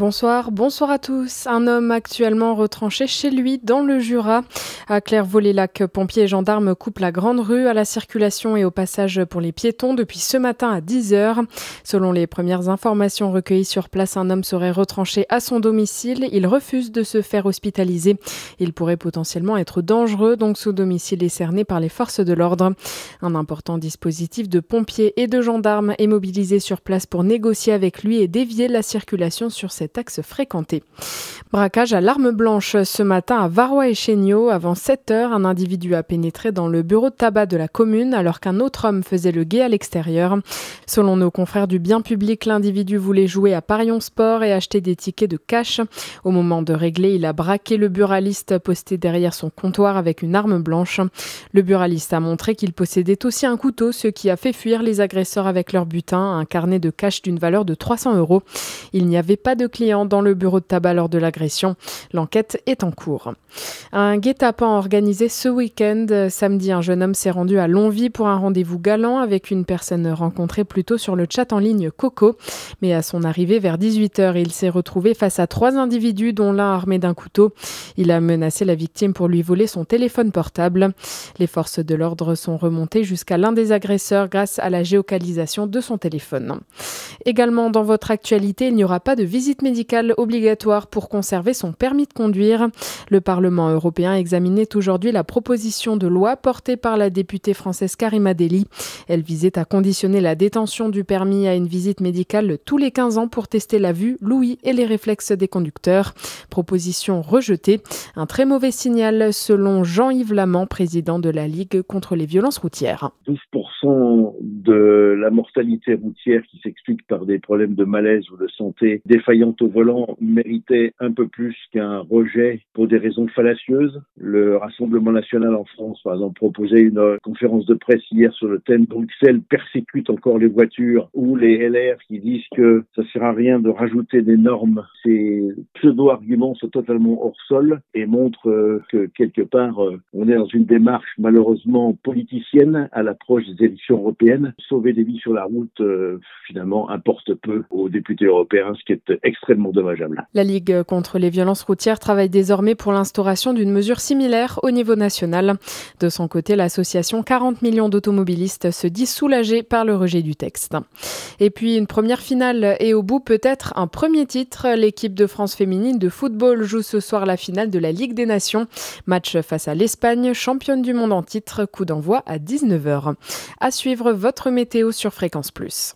Bonsoir, bonsoir à tous. Un homme actuellement retranché chez lui dans le Jura. À Clairvaux-les-Lacs, pompiers et gendarmes coupent la grande rue à la circulation et au passage pour les piétons depuis ce matin à 10h. Selon les premières informations recueillies sur place, un homme serait retranché à son domicile. Il refuse de se faire hospitaliser. Il pourrait potentiellement être dangereux, donc son domicile est cerné par les forces de l'ordre. Un important dispositif de pompiers et de gendarmes est mobilisé sur place pour négocier avec lui et dévier la circulation sur cet axe. Braquage à l'arme blanche ce matin à Varois et Chéniaud. Avant 7 heures, un individu a pénétré dans le bureau de tabac de la commune alors qu'un autre homme faisait le guet à l'extérieur. Selon nos confrères du bien public, l'individu voulait jouer à Parion Sport et acheter des tickets de cash. Au moment de régler, il a braqué le buraliste posté derrière son comptoir avec une arme blanche. Le buraliste a montré qu'il possédait aussi un couteau, ce qui a fait fuir les agresseurs avec leur butin, un carnet de cash d'une valeur de 300 euros. Il n'y avait pas de clients dans le bureau de tabac lors de l'agression. L'enquête est en cours. Un guet-apens organisé ce week-end. Samedi, un jeune homme s'est rendu à Longvie pour un rendez-vous galant avec une personne rencontrée plutôt sur le chat en ligne Coco. Mais à son arrivée vers 18h, il s'est retrouvé face à trois individus dont l'un armé d'un couteau. Il a menacé la victime pour lui voler son téléphone portable. Les forces de l'ordre sont remontées jusqu'à l'un des agresseurs grâce à la géocalisation de son téléphone. Également dans votre actualité, il n'y aura pas de visite médicale obligatoire pour conserver son permis de conduire. Le Parlement européen examinait aujourd'hui la proposition de loi portée par la députée française Karima Deli. Elle visait à conditionner la détention du permis à une visite médicale tous les 15 ans pour tester la vue, l'ouïe et les réflexes des conducteurs. Proposition rejetée. Un très mauvais signal selon Jean-Yves Lamant, président de la Ligue contre les violences routières. 12% de la mortalité routière qui s'explique par des problèmes de malaise ou de santé au volant méritait un peu plus qu'un rejet pour des raisons fallacieuses. Le Rassemblement national en France, par exemple, proposait une conférence de presse hier sur le thème Bruxelles persécute encore les voitures ou les LR qui disent que ça sert à rien de rajouter des normes. Ces pseudo-arguments sont totalement hors sol et montrent euh, que quelque part, euh, on est dans une démarche malheureusement politicienne à l'approche des élections européennes. Sauver des vies sur la route, euh, finalement, importe peu aux députés européens, ce qui est dommageable. La Ligue contre les violences routières travaille désormais pour l'instauration d'une mesure similaire au niveau national. De son côté, l'association 40 millions d'automobilistes se dit soulagée par le rejet du texte. Et puis une première finale et au bout peut-être un premier titre. L'équipe de France féminine de football joue ce soir la finale de la Ligue des Nations. Match face à l'Espagne, championne du monde en titre. Coup d'envoi à 19h. À suivre votre météo sur Fréquence Plus.